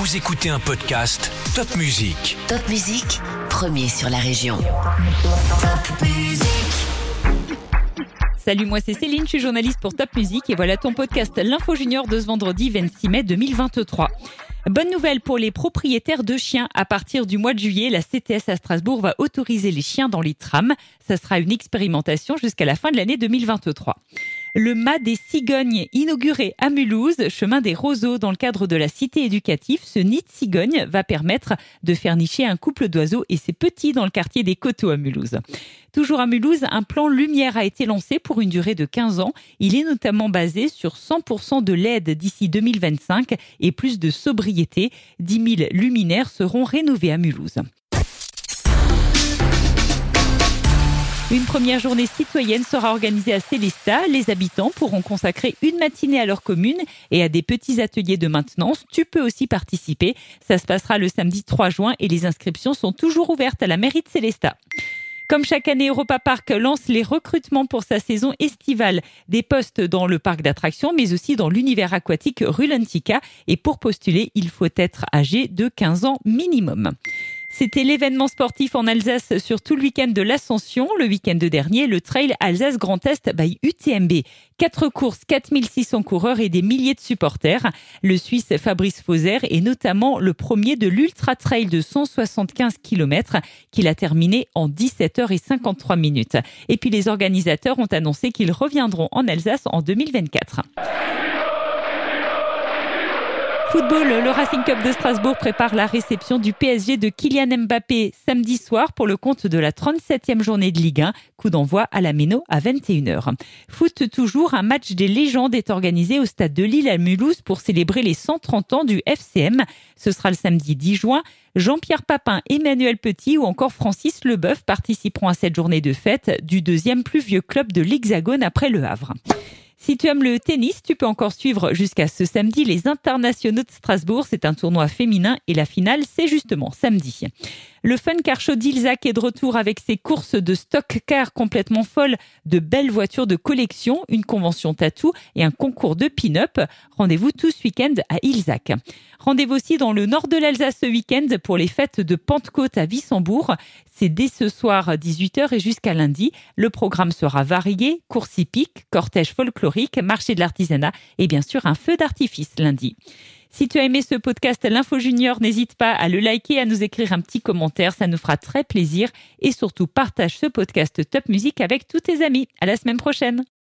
Vous écoutez un podcast Top Music. Top Musique, premier sur la région. Top Musique. Salut, moi c'est Céline, je suis journaliste pour Top Music et voilà ton podcast L'Info Junior de ce vendredi 26 mai 2023. Bonne nouvelle pour les propriétaires de chiens. À partir du mois de juillet, la CTS à Strasbourg va autoriser les chiens dans les trams. Ça sera une expérimentation jusqu'à la fin de l'année 2023 le mât des cigognes inauguré à Mulhouse, chemin des roseaux dans le cadre de la cité éducative. Ce nid de cigogne va permettre de faire nicher un couple d'oiseaux et ses petits dans le quartier des Coteaux à Mulhouse. Toujours à Mulhouse, un plan lumière a été lancé pour une durée de 15 ans. Il est notamment basé sur 100% de LED d'ici 2025 et plus de sobriété. 10 000 luminaires seront rénovés à Mulhouse. Une première journée citoyenne sera organisée à Célestat. Les habitants pourront consacrer une matinée à leur commune et à des petits ateliers de maintenance. Tu peux aussi participer. Ça se passera le samedi 3 juin et les inscriptions sont toujours ouvertes à la mairie de Célestat. Comme chaque année, Europa Park lance les recrutements pour sa saison estivale. Des postes dans le parc d'attractions, mais aussi dans l'univers aquatique Rulantica. Et pour postuler, il faut être âgé de 15 ans minimum. C'était l'événement sportif en Alsace sur tout le week-end de l'Ascension. Le week-end dernier, le Trail Alsace Grand Est by UTMB. Quatre courses, 4600 coureurs et des milliers de supporters. Le Suisse Fabrice Fauser est notamment le premier de l'Ultra Trail de 175 km qu'il a terminé en 17h53 minutes. Et puis les organisateurs ont annoncé qu'ils reviendront en Alsace en 2024. Football, le Racing Cup de Strasbourg prépare la réception du PSG de Kylian Mbappé samedi soir pour le compte de la 37e journée de Ligue 1. Coup d'envoi à la Méno à 21h. Foot toujours, un match des légendes est organisé au stade de Lille à Mulhouse pour célébrer les 130 ans du FCM. Ce sera le samedi 10 juin. Jean-Pierre Papin, Emmanuel Petit ou encore Francis Leboeuf participeront à cette journée de fête du deuxième plus vieux club de l'Hexagone après Le Havre. Si tu aimes le tennis, tu peux encore suivre jusqu'à ce samedi les internationaux de Strasbourg. C'est un tournoi féminin et la finale, c'est justement samedi. Le Fun Car Show d'Ilzac est de retour avec ses courses de stock car complètement folles, de belles voitures de collection, une convention tatou et un concours de pin-up. Rendez-vous tout ce week-end à Ilzac. Rendez-vous aussi dans le nord de l'Alsace ce week-end pour les fêtes de Pentecôte à Wissembourg. C'est dès ce soir 18h et jusqu'à lundi. Le programme sera varié, course hippique, cortège folklorique, marché de l'artisanat et bien sûr un feu d'artifice lundi. Si tu as aimé ce podcast L'Info Junior, n'hésite pas à le liker, à nous écrire un petit commentaire, ça nous fera très plaisir. Et surtout, partage ce podcast Top Musique avec tous tes amis. À la semaine prochaine.